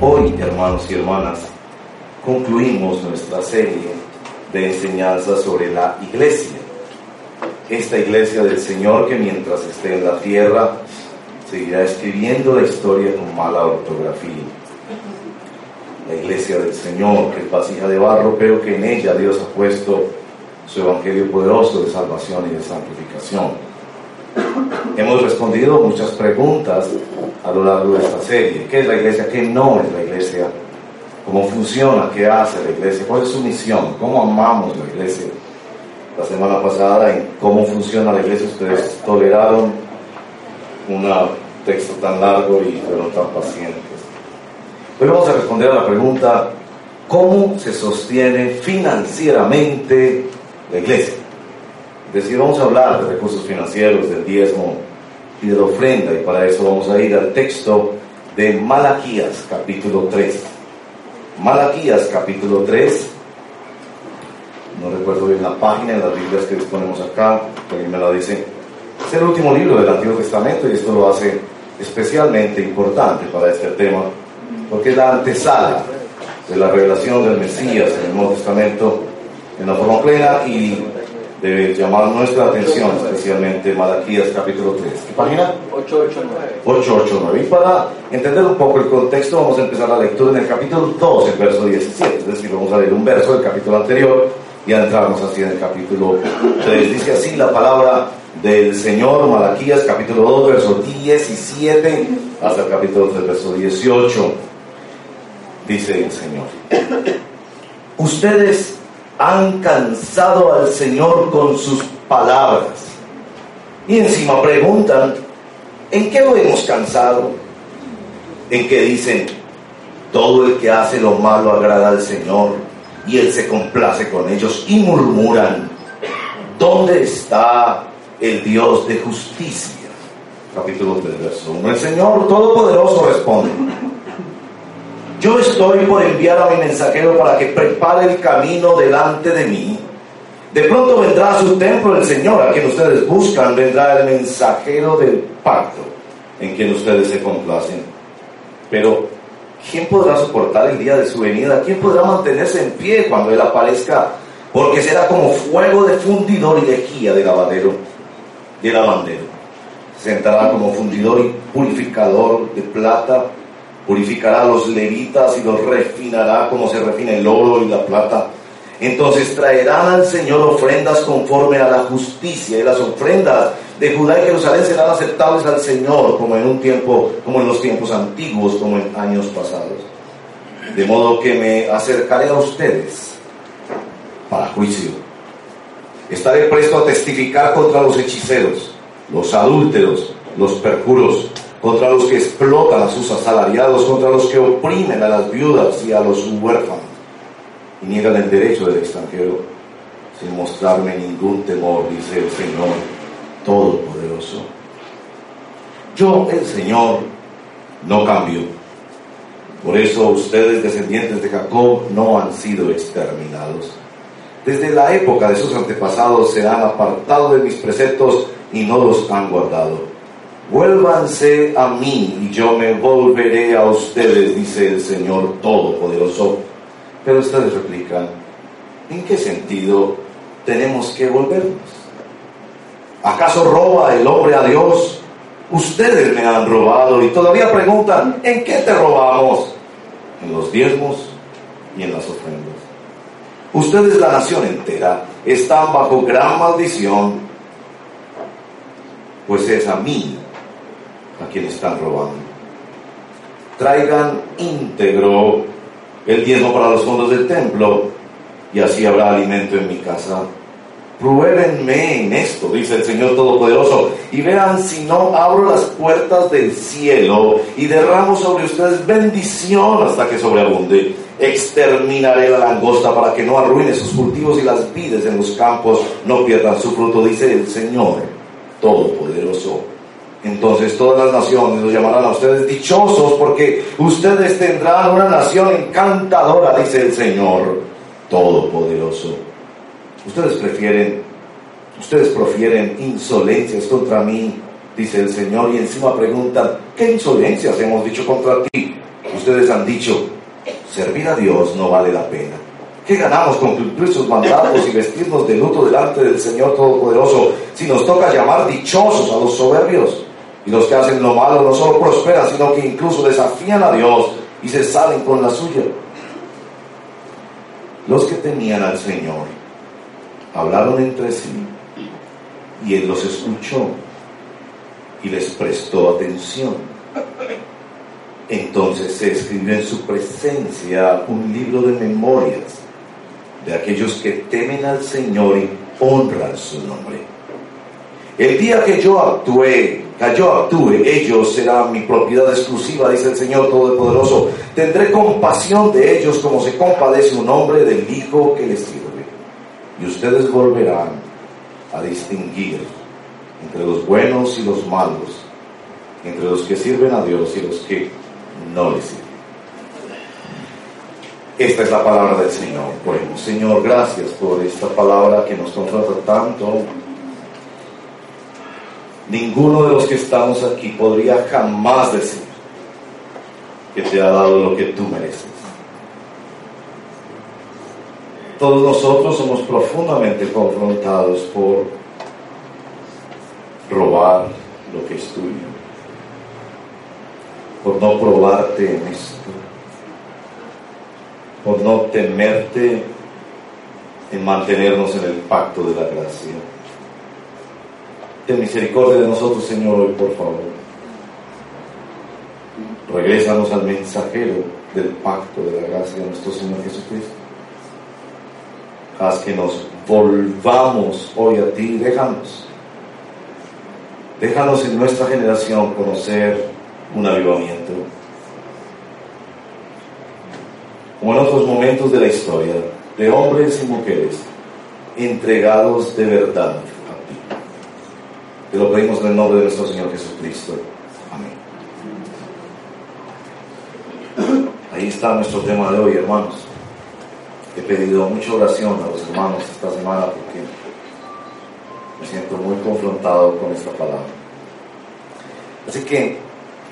Hoy, hermanos y hermanas, concluimos nuestra serie de enseñanzas sobre la iglesia. Esta iglesia del Señor que mientras esté en la tierra seguirá escribiendo la historia con mala ortografía. La iglesia del Señor, que es vasija de barro, pero que en ella Dios ha puesto su evangelio poderoso de salvación y de santificación. Hemos respondido muchas preguntas a lo largo de esta serie. ¿Qué es la iglesia? ¿Qué no es la iglesia? ¿Cómo funciona? ¿Qué hace la iglesia? ¿Cuál es su misión? ¿Cómo amamos la iglesia? La semana pasada en cómo funciona la iglesia ustedes toleraron un texto tan largo y fueron tan pacientes. Hoy vamos a responder a la pregunta, ¿cómo se sostiene financieramente la iglesia? Decir, vamos a hablar de recursos financieros, del diezmo y de la ofrenda, y para eso vamos a ir al texto de Malaquías, capítulo 3. Malaquías, capítulo 3. No recuerdo bien la página en las Biblias que disponemos acá, alguien me la dice. Es el último libro del Antiguo Testamento y esto lo hace especialmente importante para este tema, porque es la antesala de la revelación del Mesías en el Nuevo Testamento en la forma plena y debe llamar nuestra atención, especialmente Malaquías capítulo 3. ¿Qué página? 889. 889. Y para entender un poco el contexto, vamos a empezar la lectura en el capítulo 2, el verso 17. Es decir, vamos a leer un verso del capítulo anterior y adentrarnos así en el capítulo 3. Dice así la palabra del Señor, Malaquías capítulo 2, verso 17, hasta el capítulo 3, verso 18. Dice el Señor. Ustedes han cansado al Señor con sus palabras. Y encima preguntan, ¿en qué lo hemos cansado? En que dicen, todo el que hace lo malo agrada al Señor y Él se complace con ellos y murmuran, ¿dónde está el Dios de justicia? Capítulo 3, verso 1. El Señor Todopoderoso responde, yo estoy por enviar a mi mensajero para que prepare el camino delante de mí. De pronto vendrá a su templo el Señor, a quien ustedes buscan, vendrá el mensajero del pacto, en quien ustedes se complacen. Pero, ¿quién podrá soportar el día de su venida? ¿Quién podrá mantenerse en pie cuando Él aparezca? Porque será como fuego de fundidor y lejía de lavadero, de lavandero. Sentará como fundidor y purificador de plata purificará a los levitas y los refinará como se refina el oro y la plata. Entonces traerán al Señor ofrendas conforme a la justicia y las ofrendas de Judá y Jerusalén serán aceptables al Señor como en un tiempo, como en los tiempos antiguos, como en años pasados. De modo que me acercaré a ustedes para juicio. Estaré presto a testificar contra los hechiceros, los adúlteros, los perjuros, contra los que explotan a sus asalariados, contra los que oprimen a las viudas y a los huérfanos, y niegan el derecho del extranjero, sin mostrarme ningún temor, dice el Señor Todopoderoso. Yo, el Señor, no cambio. Por eso ustedes, descendientes de Jacob, no han sido exterminados. Desde la época de sus antepasados se han apartado de mis preceptos y no los han guardado Vuélvanse a mí y yo me volveré a ustedes, dice el Señor Todopoderoso. Pero ustedes replican, ¿en qué sentido tenemos que volvernos? ¿Acaso roba el hombre a Dios? Ustedes me han robado y todavía preguntan, ¿en qué te robamos? En los diezmos y en las ofrendas. Ustedes, la nación entera, están bajo gran maldición, pues es a mí a quien están robando. Traigan íntegro el diezmo para los fondos del templo y así habrá alimento en mi casa. Pruébenme en esto, dice el Señor Todopoderoso, y vean si no abro las puertas del cielo y derramo sobre ustedes bendición hasta que sobreabunde. Exterminaré la langosta para que no arruine sus cultivos y las vides en los campos no pierdan su fruto, dice el Señor Todopoderoso. Entonces todas las naciones los llamarán a ustedes dichosos porque ustedes tendrán una nación encantadora, dice el Señor Todopoderoso. Ustedes prefieren, ustedes profieren insolencias contra mí, dice el Señor, y encima preguntan, ¿qué insolencias hemos dicho contra ti? Ustedes han dicho, servir a Dios no vale la pena. ¿Qué ganamos con cumplir sus mandatos y vestirnos de luto delante del Señor Todopoderoso si nos toca llamar dichosos a los soberbios? Y los que hacen lo malo no solo prosperan, sino que incluso desafían a Dios y se salen con la suya. Los que temían al Señor hablaron entre sí y él los escuchó y les prestó atención. Entonces se escribió en su presencia un libro de memorias de aquellos que temen al Señor y honran su nombre. El día que yo actué, que yo actúe, ellos serán mi propiedad exclusiva, dice el Señor Todopoderoso. Tendré compasión de ellos como se compadece un hombre del Hijo que les sirve y ustedes volverán a distinguir entre los buenos y los malos, entre los que sirven a Dios y los que no le sirven. Esta es la palabra del Señor. Bueno, Señor, gracias por esta palabra que nos confronta tanto. Ninguno de los que estamos aquí podría jamás decir que te ha dado lo que tú mereces. todos nosotros somos profundamente confrontados por robar lo que es tuyo, por no probarte en esto, por no temerte en mantenernos en el pacto de la gracia. Ten misericordia de nosotros, Señor, hoy, por favor. Regrésanos al mensajero del pacto de la gracia de nuestro Señor Jesucristo haz que nos volvamos hoy a ti, déjanos. Déjanos en nuestra generación conocer un avivamiento. Como en otros momentos de la historia, de hombres y mujeres entregados de verdad. Te lo pedimos en el nombre de nuestro Señor Jesucristo. Amén. Ahí está nuestro tema de hoy, hermanos he pedido mucha oración a los hermanos esta semana porque me siento muy confrontado con esta palabra. Así que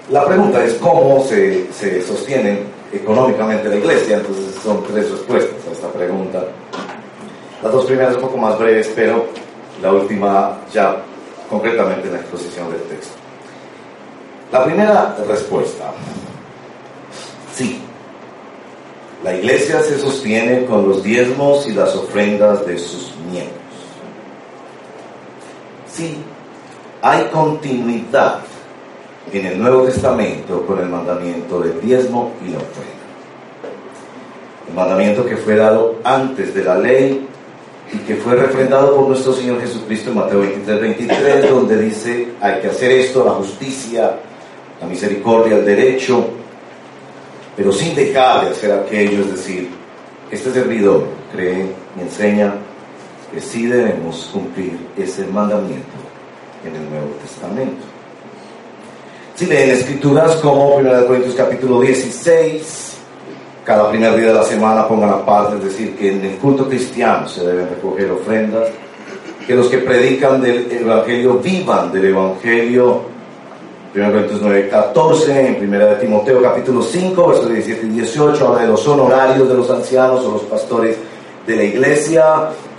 la pregunta es cómo se, se sostiene económicamente la iglesia, entonces son tres respuestas a esta pregunta. Las dos primeras un poco más breves, pero la última ya concretamente en la exposición del texto. La primera respuesta, sí, la iglesia se sostiene con los diezmos y las ofrendas de sus miembros. Sí, hay continuidad en el Nuevo Testamento con el mandamiento del diezmo y la ofrenda. El mandamiento que fue dado antes de la ley y que fue refrendado por nuestro Señor Jesucristo en Mateo 23, 23, donde dice hay que hacer esto, la justicia, la misericordia, el derecho, pero sin dejar de hacer aquello, es decir, este servidor cree y enseña que sí debemos cumplir ese mandamiento en el Nuevo Testamento. Si leen escrituras como 1 Corintios capítulo 16, cada primer día de la semana pongan aparte, es decir, que en el culto cristiano se deben recoger ofrendas, que los que predican del Evangelio vivan del Evangelio. 1 Corintios 9, 14, en 1 de Timoteo capítulo 5, versos 17 y 18, habla de los honorarios de los ancianos o los pastores de la iglesia,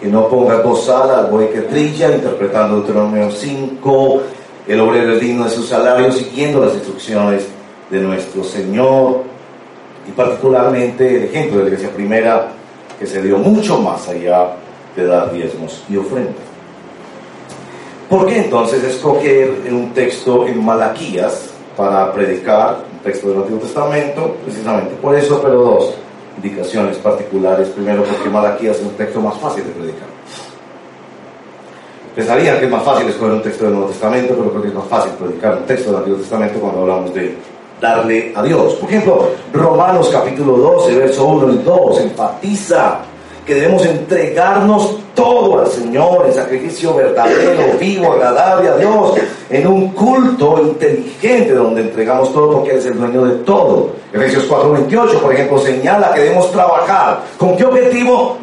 que no ponga gozal al buey que trilla, interpretando Deuteronomio 5, el obrero es digno de su salario, siguiendo las instrucciones de nuestro Señor, y particularmente el ejemplo de la iglesia primera, que se dio mucho más allá de dar diezmos y ofrendas. ¿Por qué entonces escoger un texto en Malaquías para predicar, un texto del Antiguo Testamento? Precisamente por eso, pero dos indicaciones particulares. Primero, porque Malaquías es un texto más fácil de predicar. Pensarían que es más fácil escoger un texto del Nuevo Testamento, pero creo que es más fácil predicar un texto del Antiguo Testamento cuando hablamos de darle a Dios. Por ejemplo, Romanos capítulo 12, verso 1 y 2 enfatiza que debemos entregarnos todo al Señor en sacrificio verdadero, vivo, agradable a Dios, en un culto inteligente donde entregamos todo porque Él es el dueño de todo. Efesios 4:28, por ejemplo, señala que debemos trabajar. ¿Con qué objetivo?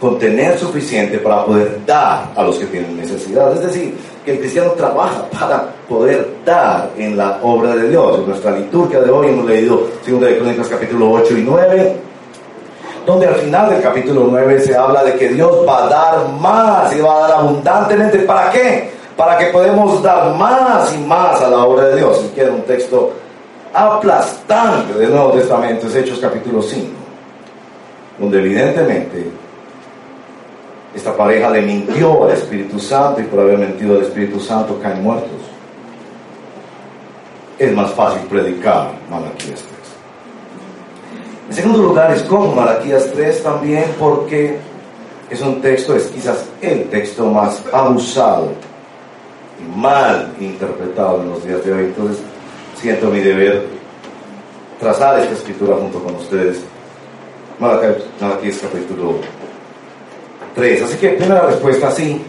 Con tener suficiente para poder dar a los que tienen necesidad. Es decir, que el cristiano trabaja para poder dar en la obra de Dios. En nuestra liturgia de hoy hemos leído 2 de Crónicas capítulo 8 y 9 donde al final del capítulo 9 se habla de que Dios va a dar más y va a dar abundantemente. ¿Para qué? Para que podamos dar más y más a la obra de Dios. Si quiere un texto aplastante del Nuevo Testamento, es Hechos capítulo 5, donde evidentemente esta pareja le mintió al Espíritu Santo y por haber mentido al Espíritu Santo caen muertos. Es más fácil predicar Malaquías en segundo lugar, escojo Malaquías 3 también porque es un texto, es quizás el texto más abusado y mal interpretado en los días de hoy. Entonces, siento mi deber trazar esta escritura junto con ustedes. Malaquías capítulo 3. Así que, primera respuesta, sí.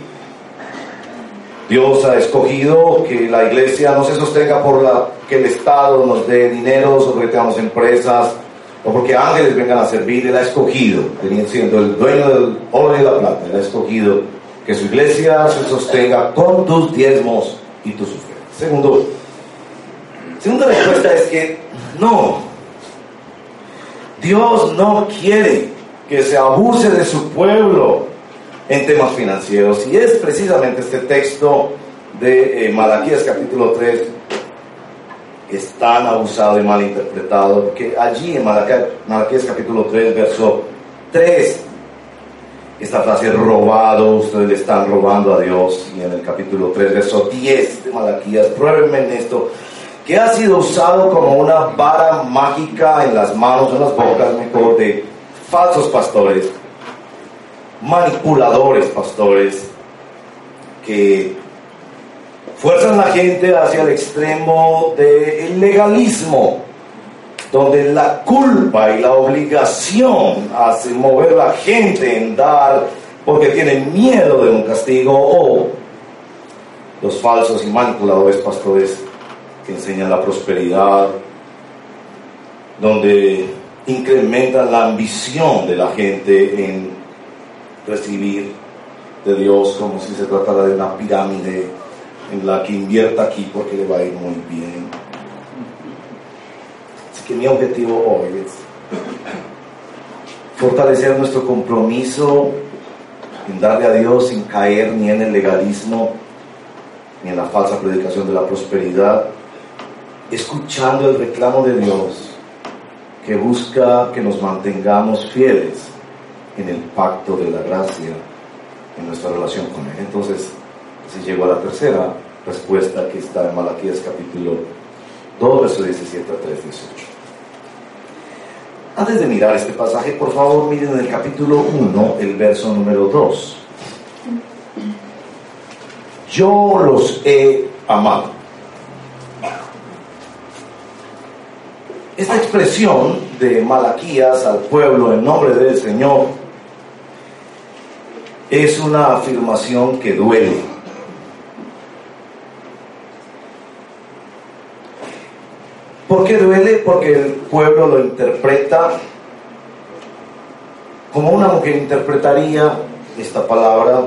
Dios ha escogido que la iglesia no se sostenga por que el Estado nos dé dinero, sobre que tengamos empresas, o porque ángeles vengan a servir, Él ha escogido, siendo el dueño del oro y la plata, Él ha escogido que su iglesia se sostenga con tus diezmos y tus ofrendas. Segundo, segunda respuesta es que no, Dios no quiere que se abuse de su pueblo en temas financieros. Y es precisamente este texto de eh, Malaquías capítulo 3 es tan abusado y mal interpretado, que allí en Malaquías, capítulo 3, verso 3, esta frase robado, ustedes le están robando a Dios, y en el capítulo 3, verso 10 de Malaquías, pruébenme en esto, que ha sido usado como una vara mágica en las manos, en las bocas, mejor, de falsos pastores, manipuladores pastores, que fuerzan la gente hacia el extremo del legalismo, donde la culpa y la obligación hacen mover a la gente en dar porque tienen miedo de un castigo o los falsos y manipuladores pastores que enseñan la prosperidad, donde incrementan la ambición de la gente en recibir de Dios como si se tratara de una pirámide en la que invierta aquí porque le va a ir muy bien. Así que mi objetivo hoy es fortalecer nuestro compromiso en darle a Dios sin caer ni en el legalismo ni en la falsa predicación de la prosperidad, escuchando el reclamo de Dios que busca que nos mantengamos fieles en el pacto de la gracia en nuestra relación con Él. Entonces, si llego a la tercera respuesta que está en Malaquías capítulo 2, verso 17 a 3, 18. Antes de mirar este pasaje, por favor, miren en el capítulo 1, el verso número 2. Yo los he amado. Esta expresión de Malaquías al pueblo en nombre del Señor es una afirmación que duele ¿Por qué duele? Porque el pueblo lo interpreta como una mujer interpretaría esta palabra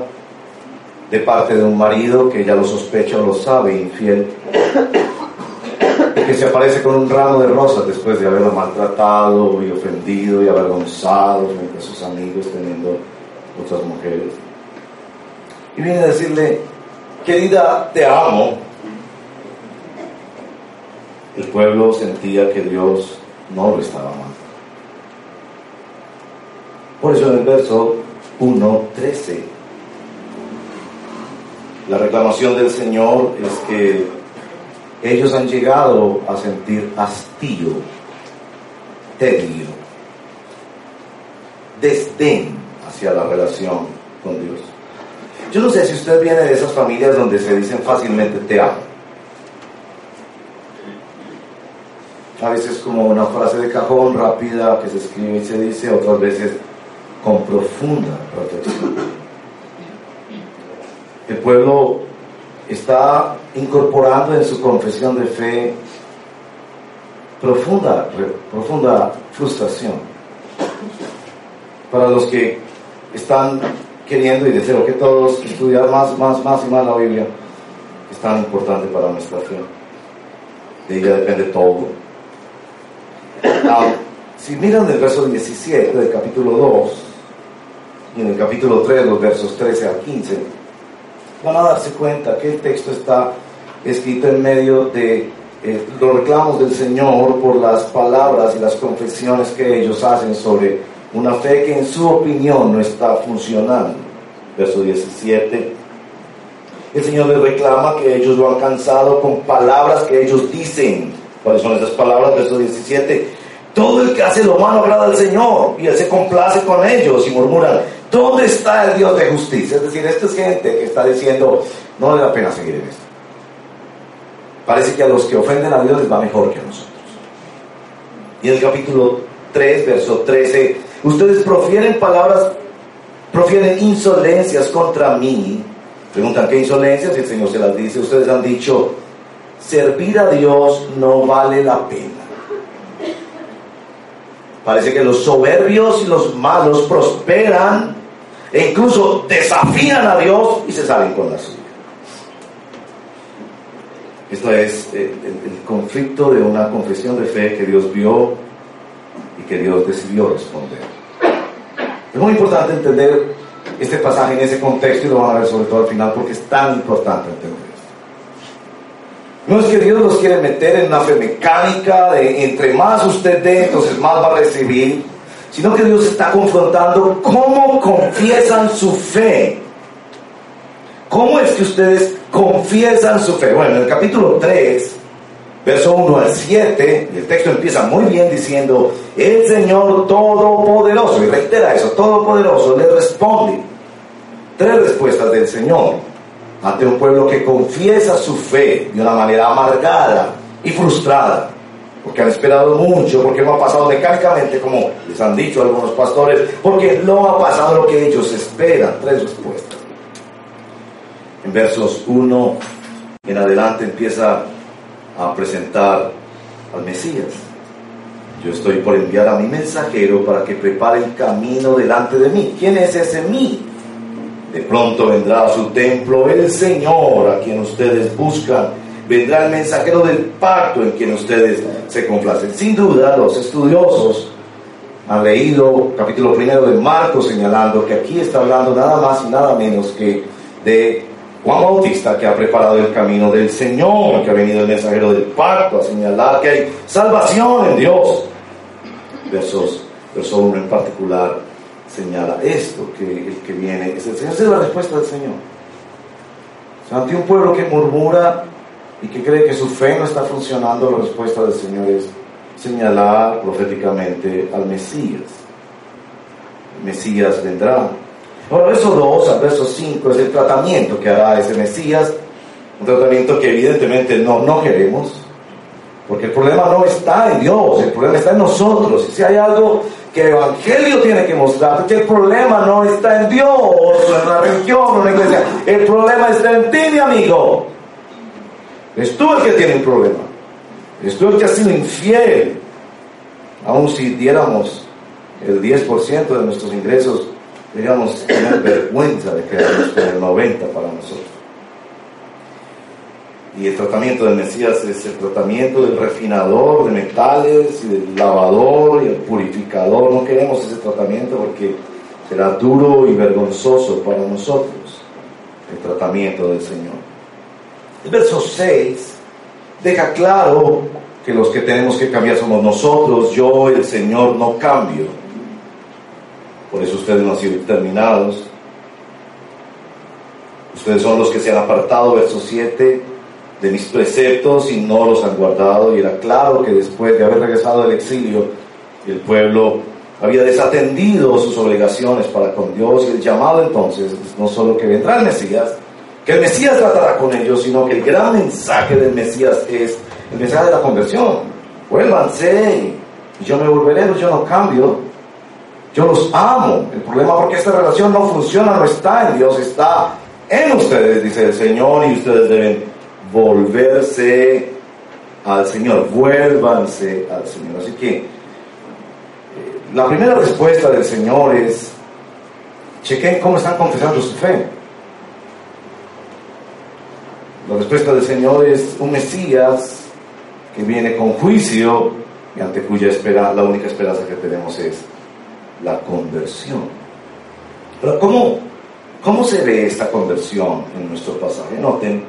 de parte de un marido que ya lo sospecha o lo sabe, infiel, que se aparece con un ramo de rosas después de haberlo maltratado y ofendido y avergonzado frente a sus amigos teniendo otras mujeres. Y viene a decirle, querida, te amo, el pueblo sentía que Dios no lo estaba amando. Por eso en el verso 1, 13, la reclamación del Señor es que ellos han llegado a sentir hastío, tedio, desdén hacia la relación con Dios. Yo no sé si usted viene de esas familias donde se dicen fácilmente te amo. A veces como una frase de cajón rápida que se escribe y se dice, otras veces con profunda protección. El pueblo está incorporando en su confesión de fe profunda, profunda frustración. Para los que están queriendo y deseo que todos estudiar más, más, más y más la Biblia, es tan importante para nuestra fe. De ella depende todo. Ah, si miran el verso 17 del capítulo 2 y en el capítulo 3, los versos 13 al 15, van a darse cuenta que el texto está escrito en medio de eh, los reclamos del Señor por las palabras y las confesiones que ellos hacen sobre una fe que en su opinión no está funcionando. Verso 17. El Señor les reclama que ellos lo han cansado con palabras que ellos dicen. ¿Cuáles son esas palabras? Verso 17. Todo el que hace lo malo agrada al Señor y Él se complace con ellos y murmuran, ¿dónde está el Dios de justicia? Es decir, esta es gente que está diciendo, no vale la pena seguir en esto. Parece que a los que ofenden a Dios les va mejor que a nosotros. Y el capítulo 3, verso 13, ustedes profieren palabras, profieren insolencias contra mí. Preguntan, ¿qué insolencias? Y el Señor se las dice. Ustedes han dicho, servir a Dios no vale la pena. Parece que los soberbios y los malos prosperan e incluso desafían a Dios y se salen con la suya. Esto es eh, el, conflicto de una confesión de fe que Dios vio que Dios decidió responder. Es muy importante entender este pasaje en ese contexto y lo van a ver sobre todo al final porque es tan importante entender esto. No es que Dios los quiere meter en una fe mecánica de entre más usted dé, entonces más va a recibir, sino que Dios está confrontando cómo confiesan su fe. ¿Cómo es que ustedes confiesan su fe. Bueno, en el capítulo 3, verso 1 al 7, el texto empieza muy bien diciendo, el Señor Todopoderoso, y reitera eso, Todopoderoso, le responde. Tres respuestas del Señor ante un pueblo que confiesa su fe de una manera amargada y frustrada, porque han esperado mucho, porque no ha pasado mecánicamente, como les han dicho algunos pastores, porque no ha pasado lo que ellos esperan. Tres respuestas en versos 1 en adelante empieza a presentar al Mesías. Yo estoy por enviar a mi mensajero para que prepare el camino delante de mí. ¿Quién es ese mí? De pronto vendrá a su templo el Señor a quien ustedes buscan. Vendrá el mensajero del pacto en quien ustedes se complacen. Sin duda, los estudiosos han leído capítulo primero de Marcos señalando que aquí está hablando nada más y nada menos que de Juan Bautista que ha preparado el camino del Señor, que ha venido el mensajero del pacto a señalar que hay salvación en Dios. Versos, verso 1 en particular señala esto, que el que viene es el Señor. Esa es la respuesta del Señor. ante un pueblo que murmura y que cree que su fe no está funcionando, la respuesta del Señor es señalar proféticamente al Mesías. El Mesías vendrá bueno, verso 2 al verso 5 es el tratamiento que hará ese Mesías, un tratamiento que evidentemente no, no queremos, porque el problema no está en Dios, el problema está en nosotros. Y si hay algo que el Evangelio tiene que mostrar, que el problema no está en Dios, en la religión, o en la iglesia, el problema está en ti, mi amigo. Es tú el que tiene un problema. Es tú el que ha sido infiel. Aun si diéramos el 10% de nuestros ingresos Deberíamos tener vergüenza de quedarnos con el 90 para nosotros. Y el tratamiento del Mesías es el tratamiento del refinador de metales y del lavador y el purificador. No queremos ese tratamiento porque será duro y vergonzoso para nosotros el tratamiento del Señor. El verso 6 deja claro que los que tenemos que cambiar somos nosotros, yo, el Señor, no cambio. Por eso ustedes no han sido terminados. Ustedes son los que se han apartado, verso 7, de mis preceptos y no los han guardado. Y era claro que después de haber regresado del exilio, el pueblo había desatendido sus obligaciones para con Dios y el llamado entonces no solo que vendrá el Mesías, que el Mesías tratará con ellos, sino que el gran mensaje del Mesías es el mensaje de la conversión. Vuélvanse yo me volveré, yo no cambio. Yo los amo. El problema porque esta relación no funciona, no está en Dios, está en ustedes, dice el Señor, y ustedes deben volverse al Señor, vuélvanse al Señor. Así que la primera respuesta del Señor es, chequen cómo están confesando su fe. La respuesta del Señor es un Mesías que viene con juicio y ante cuya espera, la única esperanza que tenemos es la conversión. Pero ¿cómo, cómo se ve esta conversión en nuestro pasaje? Noten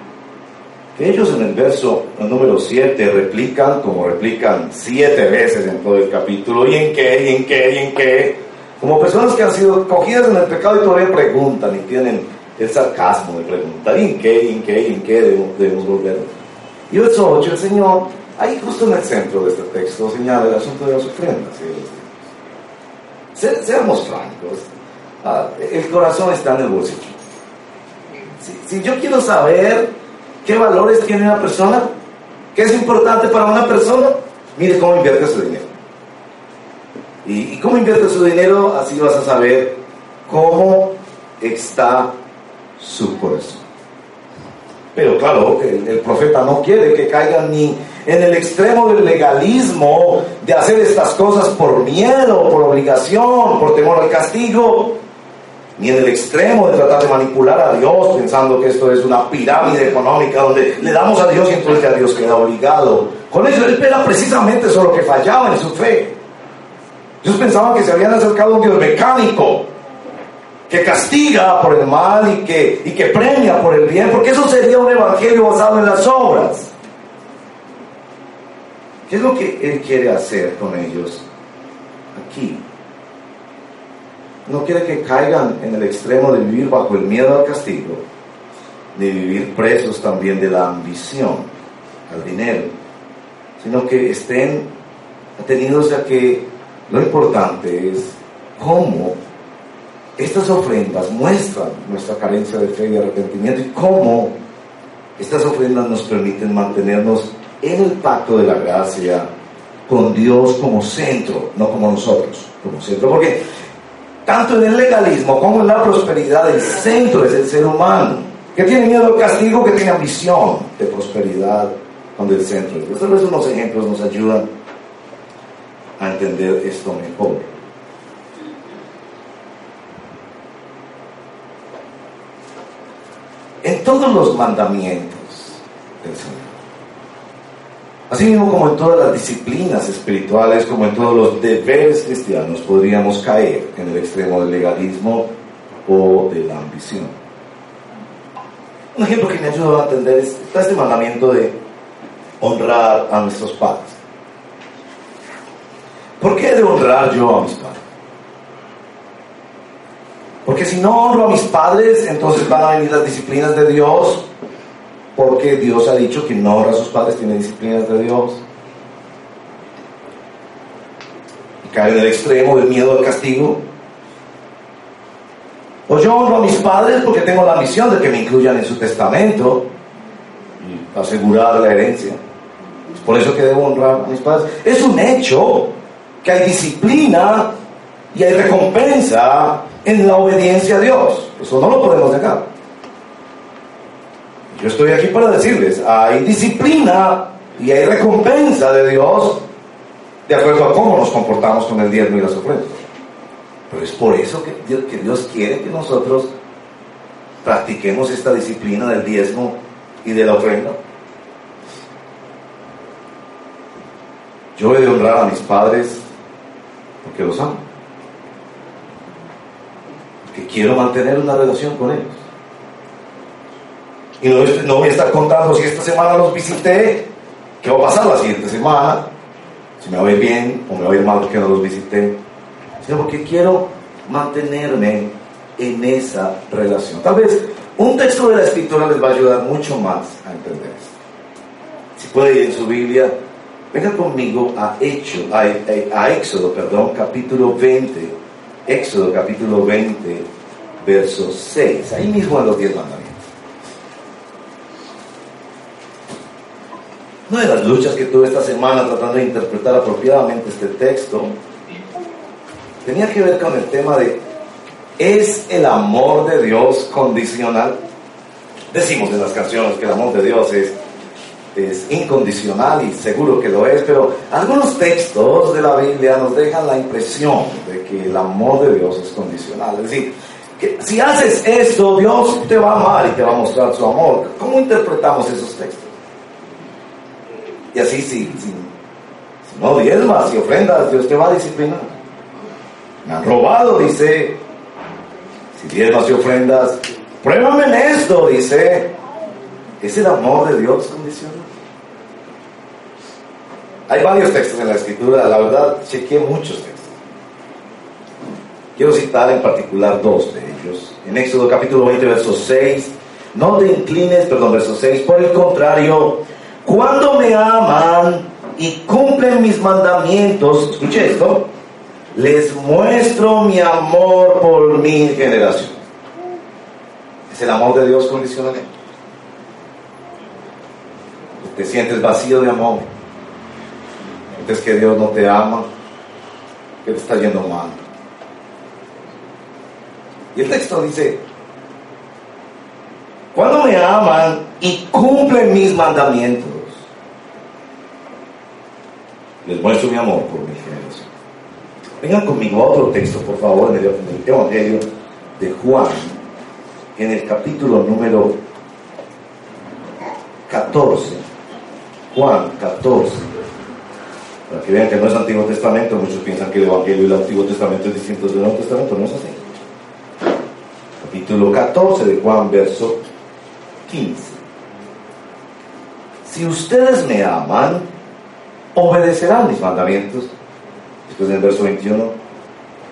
que ellos en el verso número 7 replican como replican siete veces en todo el capítulo, ¿y en qué? ¿y en qué? ¿y en qué? Como personas que han sido cogidas en el pecado y todavía preguntan y tienen el sarcasmo de preguntar, ¿y en qué? ¿y en qué? ¿y en qué debemos, volver? Y verso 8, el Señor, ahí justo en el centro de este texto, señala el asunto de las ofrendas. Seamos francos, ah, el corazón está en el bolsillo. si yo quiero saber ¿Qué valores tiene una persona? ¿Qué es importante para una persona? Mire cómo invierte su dinero. Y, cómo invierte su dinero, así vas a saber cómo está su corazón. Pero claro, el, el, profeta no quiere que caigan ni en el extremo del legalismo, de hacer estas cosas por miedo, por obligación, por temor al castigo, ni en el extremo de tratar de manipular a Dios pensando que esto es una pirámide económica donde le damos a Dios y entonces a Dios queda obligado. Con eso él era precisamente solo que fallaba en su fe. Ellos pensaban que se habían acercado a un Dios mecánico, que castiga por el mal y que, y que premia por el bien, porque eso sería un evangelio basado en las obras. ¿Qué es lo que Él quiere hacer con ellos aquí? no quiere que caigan en el extremo de vivir bajo el miedo al castigo, de vivir presos también de la ambición al dinero, sino que estén atenidos a que lo importante es cómo estas ofrendas muestran nuestra carencia de fe y arrepentimiento y cómo estas ofrendas nos permiten mantenernos en el pacto de la gracia con Dios como centro, no como nosotros, como centro. Porque tanto en el legalismo como en la prosperidad, el centro es el ser humano, que tiene miedo al castigo, que tiene ambición de prosperidad, cuando el centro es. Tal vez unos ejemplos nos ayudan a entender esto mejor. En todos los mandamientos del Señor, Así mismo como en todas las disciplinas espirituales, como en todos los deberes cristianos, podríamos caer en el extremo del legalismo o de la ambición. Un ejemplo que me ayuda a entender es este mandamiento de honrar a nuestros padres. ¿Por qué he de honrar yo a mis padres? Porque si no honro a mis padres, entonces van a venir las disciplinas de Dios porque Dios ha dicho que no honra a sus padres tiene disciplinas de Dios. Y cae en el extremo del miedo al castigo. O yo honro a mis padres porque tengo la misión de que me incluyan en su testamento y asegurar la herencia. Es por eso que debo honrar a mis padres. Es un hecho que hay disciplina y hay recompensa en la obediencia a Dios. Eso no lo podemos negar. Yo estoy aquí para decirles, hay disciplina y hay recompensa de Dios de acuerdo a cómo nos comportamos con el diezmo y las ofrendas. Pero es por eso que Dios, quiere que nosotros practiquemos esta disciplina del diezmo y de la ofrenda. Yo he de honrar a mis padres porque los amo. Porque quiero mantener una relación con ellos. Y no, voy a estar contando si esta semana los visité, qué va a pasar la siguiente semana, si me va a ir bien o me va a ir mal porque no los visité, sino porque quiero mantenerme en esa relación. Tal vez un texto de la escritura les va a ayudar mucho más a entender esto. Si puede ir en su Biblia Venga conmigo a, Hecho, a, a, Éxodo, perdón, capítulo 20. Éxodo capítulo 20, verso 6. Ahí mismo en los 10 mandamientos. Una de las luchas que tuve esta semana tratando de interpretar apropiadamente este texto tenía que ver con el tema de ¿es el amor de Dios condicional? Decimos en las canciones que el amor de Dios es, es incondicional y seguro que lo es, pero algunos textos de la Biblia nos dejan la impresión de que el amor de Dios es condicional. Es decir, que si haces esto, Dios te va a amar y te va a mostrar su amor. ¿Cómo interpretamos esos textos? Y así, si, si, no diezmas y ofrendas, Dios te va a disciplinar. Me han robado, dice. Si diezmas y ofrendas, Pruébame en esto, dice. ¿Es el amor de Dios condicional? Hay varios textos en la escritura, la verdad, chequeé muchos textos. Quiero citar en particular dos de ellos. En Éxodo capítulo 20, verso 6. No te inclines, perdón, verso 6. Por el contrario, cuando me aman y cumplen mis mandamientos, escuche esto, les muestro mi amor por mi generación el amor de Dios condicional. Te sientes vacío de amor. Sientes que Dios no te ama, que te está yendo mal. Y el texto dice, cuando me aman y cumplen mis mandamientos, les muestro mi amor por mi generación. Vengan conmigo a otro texto, por favor, en el Evangelio de Juan, en el capítulo número 14, Juan 14, para que vean que no es Antiguo Testamento, muchos piensan que el Evangelio y el Antiguo Testamento es distinto del Nuevo Testamento, no es así. Capítulo 14 de Juan, verso 15. Si ustedes me aman, obedecerán mis mandamientos. Después del verso 21.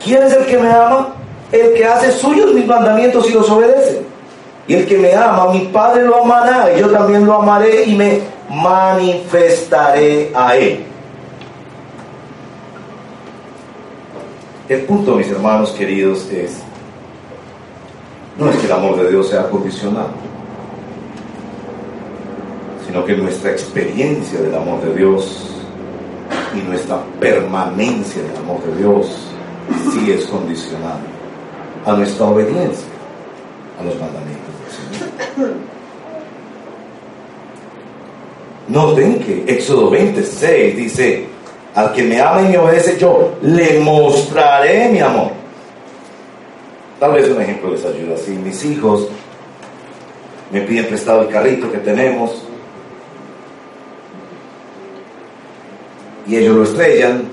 ¿Quién es el que me ama? el que hace suyos mis mandamientos y los obedece. Y el que me ama, mi Padre lo amará, y yo también lo amaré y me manifestaré a él. El punto, mis hermanos queridos, es, no es que el amor de Dios sea condicional, sino que nuestra experiencia del amor de Dios y nuestra permanencia del amor de Dios sí es condicional a nuestra obediencia a los mandamientos del Señor. Noten que Éxodo 26 dice, al que me ama y me obedece yo, le mostraré mi amor. Tal vez un ejemplo les ayuda. Si mis hijos me piden prestado el carrito que tenemos y ellos lo estrellan,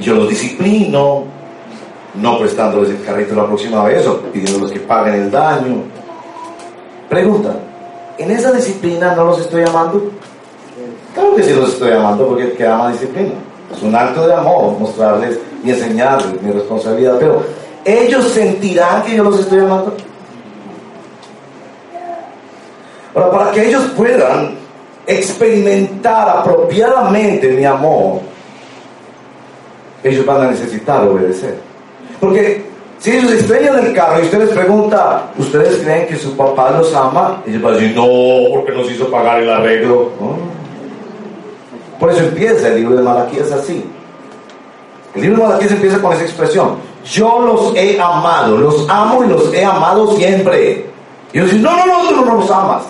yo los disciplino, no prestándoles el carrito la próxima vez o pidiéndoles que paguen el daño. Pregunta, ¿en esa disciplina no los estoy amando? Claro que sí los estoy amando porque el que ama disciplina. Es un acto de amor mostrarles y enseñarles mi responsabilidad, pero ellos sentirán que yo los estoy amando. Ahora, para que ellos puedan experimentar apropiadamente mi amor, ellos van a necesitar obedecer. Porque si ellos estrellan el carro y usted les pregunta, ¿ustedes creen que su papá los ama? Ellos van a decir, no, porque nos hizo pagar el arreglo. Por eso empieza el libro de Malaquías así. El libro de Malaquías empieza con esa expresión. Yo los he amado, los amo y los he amado siempre. Y ellos dicen, no, no, no, tú no los amas.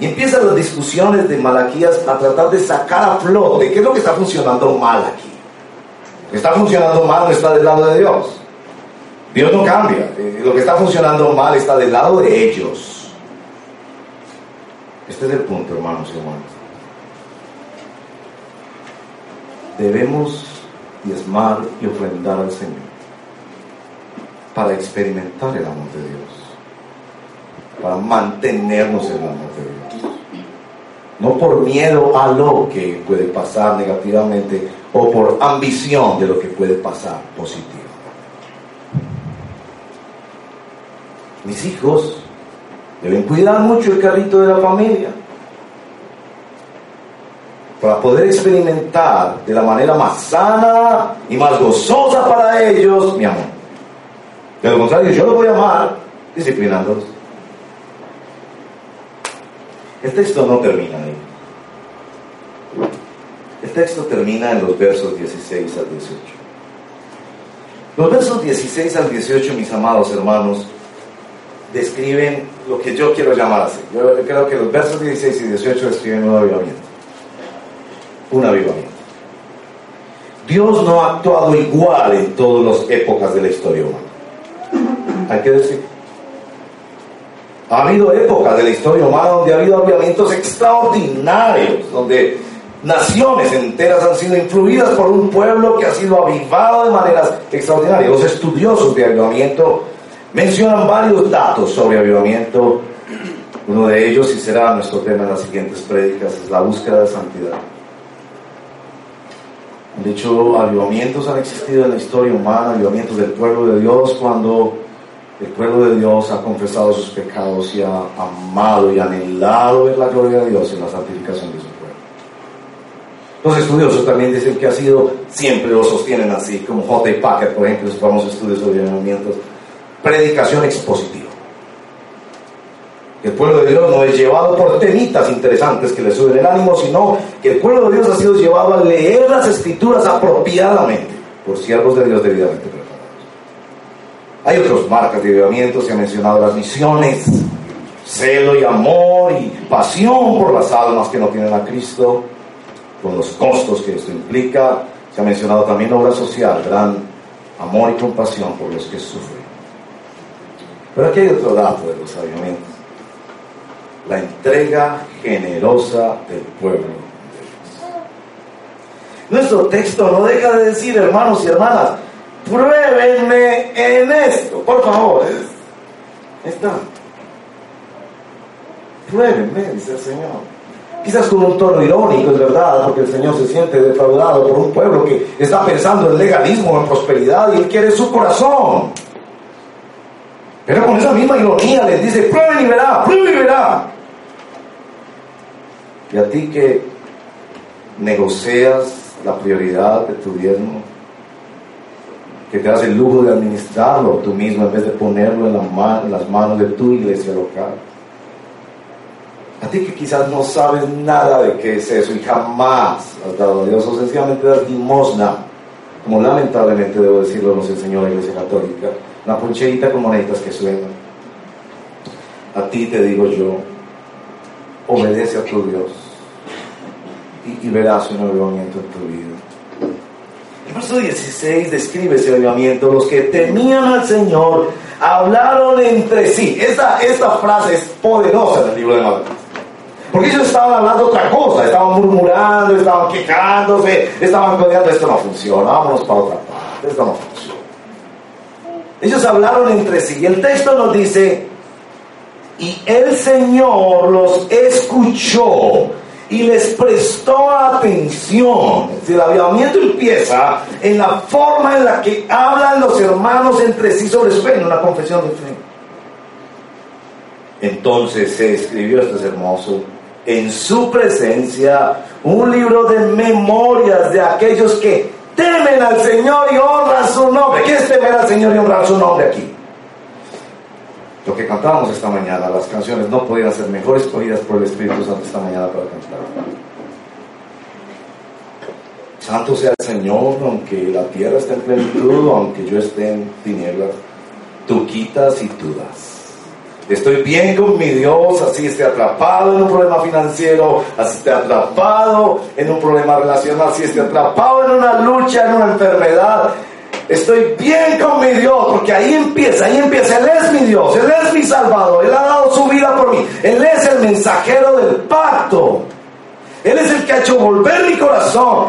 Y empiezan las discusiones de Malaquías a tratar de sacar a flote qué es lo que está funcionando mal aquí. Está funcionando mal no está del lado de Dios. Dios no cambia. Eh, lo que está funcionando mal está del lado de ellos. Este es el punto, hermanos y hermanas. Debemos diezmar y ofrendar al Señor para experimentar el amor de Dios, para mantenernos en el amor de Dios. No por miedo a lo que puede pasar negativamente o por ambición de lo que puede pasar positivo. Mis hijos deben cuidar mucho el carrito de la familia. para poder experimentar de la manera más sana y más gozosa para ellos mi amor. De lo contrario, yo los voy a amar disciplinándolos. El texto no termina ahí. El texto termina en los versos 16 al 18. Los versos 16 al 18, mis amados hermanos, describen lo que yo quiero llamar así. Yo creo que los versos 16 y 18 describen un avivamiento. Un avivamiento. Dios no ha actuado igual en todas las épocas de la historia humana. Hay que decir. Ha habido épocas de la historia humana donde ha habido avivamientos extraordinarios, donde naciones enteras han sido influidas por un pueblo que ha sido avivado de maneras extraordinarias. Los estudiosos de avivamiento mencionan varios datos sobre avivamiento. Uno de ellos, y será nuestro tema en las siguientes prédicas, es la búsqueda de santidad. De hecho, avivamientos han existido en la historia humana, avivamientos del pueblo de Dios cuando el pueblo de Dios ha confesado sus pecados y ha amado y anhelado ver la gloria de Dios en la santificación de su pueblo. Los estudiosos también dicen que ha sido, siempre lo sostienen así, como J. Packer, por ejemplo, los famosos estudios sobre avivamientos, predicación expositiva. El pueblo de Dios no es llevado por temitas interesantes que le suben el ánimo, sino que el pueblo de Dios ha sido llevado a leer las escrituras apropiadamente por siervos de Dios debidamente. Hay otras marcas de avivamiento, se han mencionado las misiones, celo y amor y pasión por las almas que no tienen a Cristo, con los costos que esto implica. Se ha mencionado también obra social, gran amor y compasión por los que sufren. Pero aquí hay otro dato de los avivamientos la entrega generosa del pueblo. Nuestro texto no deja de decir, hermanos y hermanas, pruébenme en esto, por favor. Está. Pruébenme, dice el Señor. Quizás con un tono irónico, es verdad, porque el Señor se siente defraudado por un pueblo que está pensando en legalismo, en prosperidad, y Él quiere su corazón. Pero con esa misma ironía les dice, prueben y verá, prueben y verá. Y a ti que negocias la prioridad de tu diezmo, que te das el lujo de administrarlo tú mismo en vez de ponerlo en, las manos de tu iglesia local. A ti que quizás no sabes nada de qué es eso y jamás has dado a Dios o sencillamente das limosna, como lamentablemente debo decirlo nos enseñó la Iglesia Católica, una poncherita con moneditas que suenan. A ti te digo yo, obedece a tu Dios y, verás un avivamiento en tu vida. El verso 16 describe ese avivamiento. Los que temían al Señor hablaron entre sí. Esta, esta frase es poderosa en el libro de Mateo. Porque ellos estaban hablando otra cosa, estaban murmurando, estaban quejándose, estaban codeando, esto no funciona, vámonos para otra parte, esto no funciona. Ellos hablaron entre sí y el texto nos dice, y el Señor los escuchó y les prestó atención. el avivamiento empieza en la forma en la que hablan los hermanos entre sí sobre su fe, en una confesión de fe. Entonces se escribió, esto es hermoso, en su presencia un libro de memorias de aquellos que temen al Señor y honran su nombre. ¿Qué es temer al Señor y honrar su nombre aquí? Lo que cantábamos esta mañana, las canciones no podían ser mejor escogidas por el Espíritu Santo esta mañana para cantar. Santo sea el Señor, aunque la tierra esté en plenitud, aunque yo esté en tinieblas, tú quitas y tú das. Estoy bien con mi Dios, así esté atrapado en un problema financiero, así esté atrapado en un problema relacional, así esté atrapado en una lucha, en una enfermedad, Estoy bien con mi Dios, porque ahí empieza, ahí empieza. Él es mi Dios, Él es mi Salvador, Él ha dado su vida por mí. Él es el mensajero del pacto. Él es el que ha hecho volver mi corazón.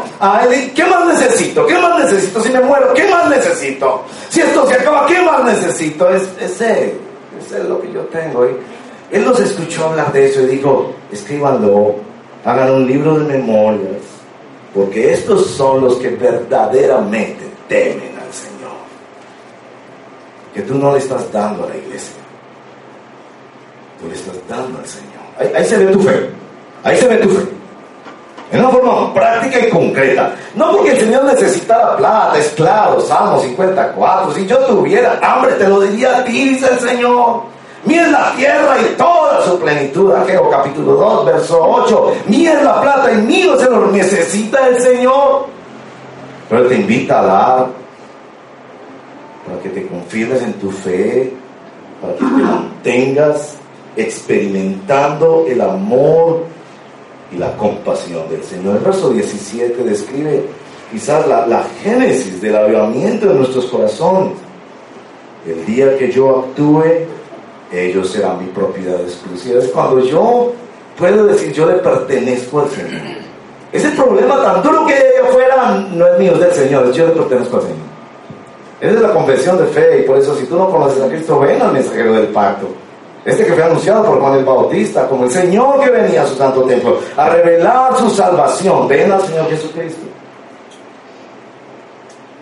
¿Qué más necesito? ¿Qué más necesito? Si me muero, ¿qué más necesito? Si esto se acaba, ¿qué más necesito? Es, es Él, es Él lo que yo tengo. Y él los escuchó hablar de eso y dijo, escríbanlo, hagan un libro de memorias, porque estos son los que verdaderamente temen que tú no le estás dando a la iglesia. Tú le estás dando al Señor. Ahí, se ve tu fe. Ahí se ve tu fe. En una forma práctica y concreta. No porque el Señor necesitara plata, es claro, Salmo 54. Si yo tuviera hambre, te lo diría a ti, dice el Señor. Mira la tierra y toda su plenitud. Ageo capítulo 2, verso 8. Mira la plata y mío se lo necesita el Señor. Pero te invita a dar para que te confirmes en tu fe, para que te mantengas experimentando el amor y la compasión del Señor. El verso 17 describe quizás la, génesis del avivamiento de nuestros corazones. El día que yo actúe, ellos serán mi propiedad exclusiva. Es cuando yo puedo decir, yo le pertenezco al Señor. Ese problema tan duro que afuera no es mío, es del Señor, yo le pertenezco al Señor. Es la confesión de fe y por eso si tú no conoces a Cristo, ven al mensajero del pacto. Este que fue anunciado por Juan el Bautista como el Señor que venía a su santo templo a revelar su salvación. Ven al Señor Jesucristo.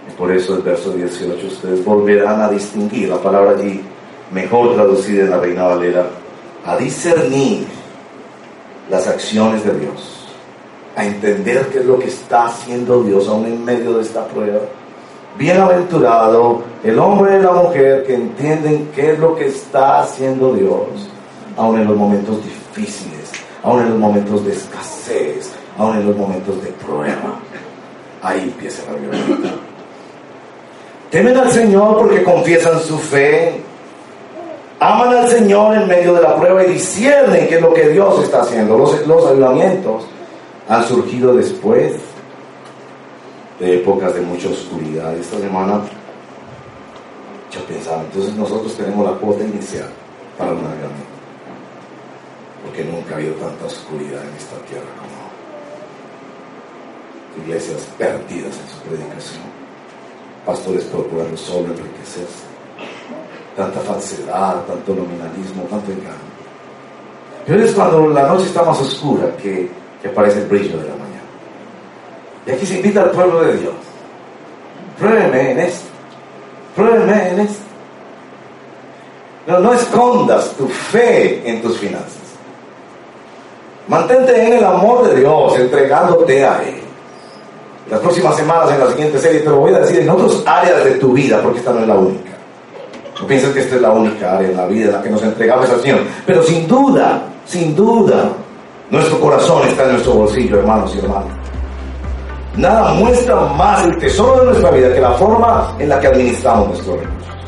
Y por eso el verso 18, ustedes volverán a distinguir la palabra allí, mejor traducida en la Reina Valera, a discernir las acciones de Dios, a entender qué es lo que está haciendo Dios aún en medio de esta prueba Bienaventurado el hombre y la mujer que entienden qué es lo que está haciendo Dios, aun en los momentos difíciles, aun en los momentos de escasez, aun en los momentos de prueba. Ahí empieza la violencia. Temen al Señor porque confiesan su fe. Aman al Señor en medio de la prueba y disciernen qué es lo que Dios está haciendo. Los, los avivamientos han surgido después de épocas de mucha oscuridad. Esta semana yo pensaba, entonces nosotros tenemos la cuota inicial para un avivamiento. Porque nunca ha habido tanta oscuridad en esta tierra como Iglesias perdidas en su predicación. Pastores procurando solo enriquecerse. Tanta falsedad, tanto nominalismo, tanto engaño. Pero es cuando la noche está más oscura que, que aparece el brillo de la. Y aquí se invita al pueblo de Dios. Pruébeme en esto. Pruébeme en esto. No, no escondas tu fe en tus finanzas. Mantente en el amor de Dios, entregándote a Él. Las próximas semanas, en la siguiente serie, te lo voy a decir en otras áreas de tu vida, porque esta no es la única. No pienses que esta es la única área en la vida en la que nos entregamos al Señor. Pero sin duda, sin duda, nuestro corazón está en nuestro bolsillo, hermanos y hermanas. Nada muestra más el tesoro de nuestra vida que la forma en la que administramos nuestros recursos.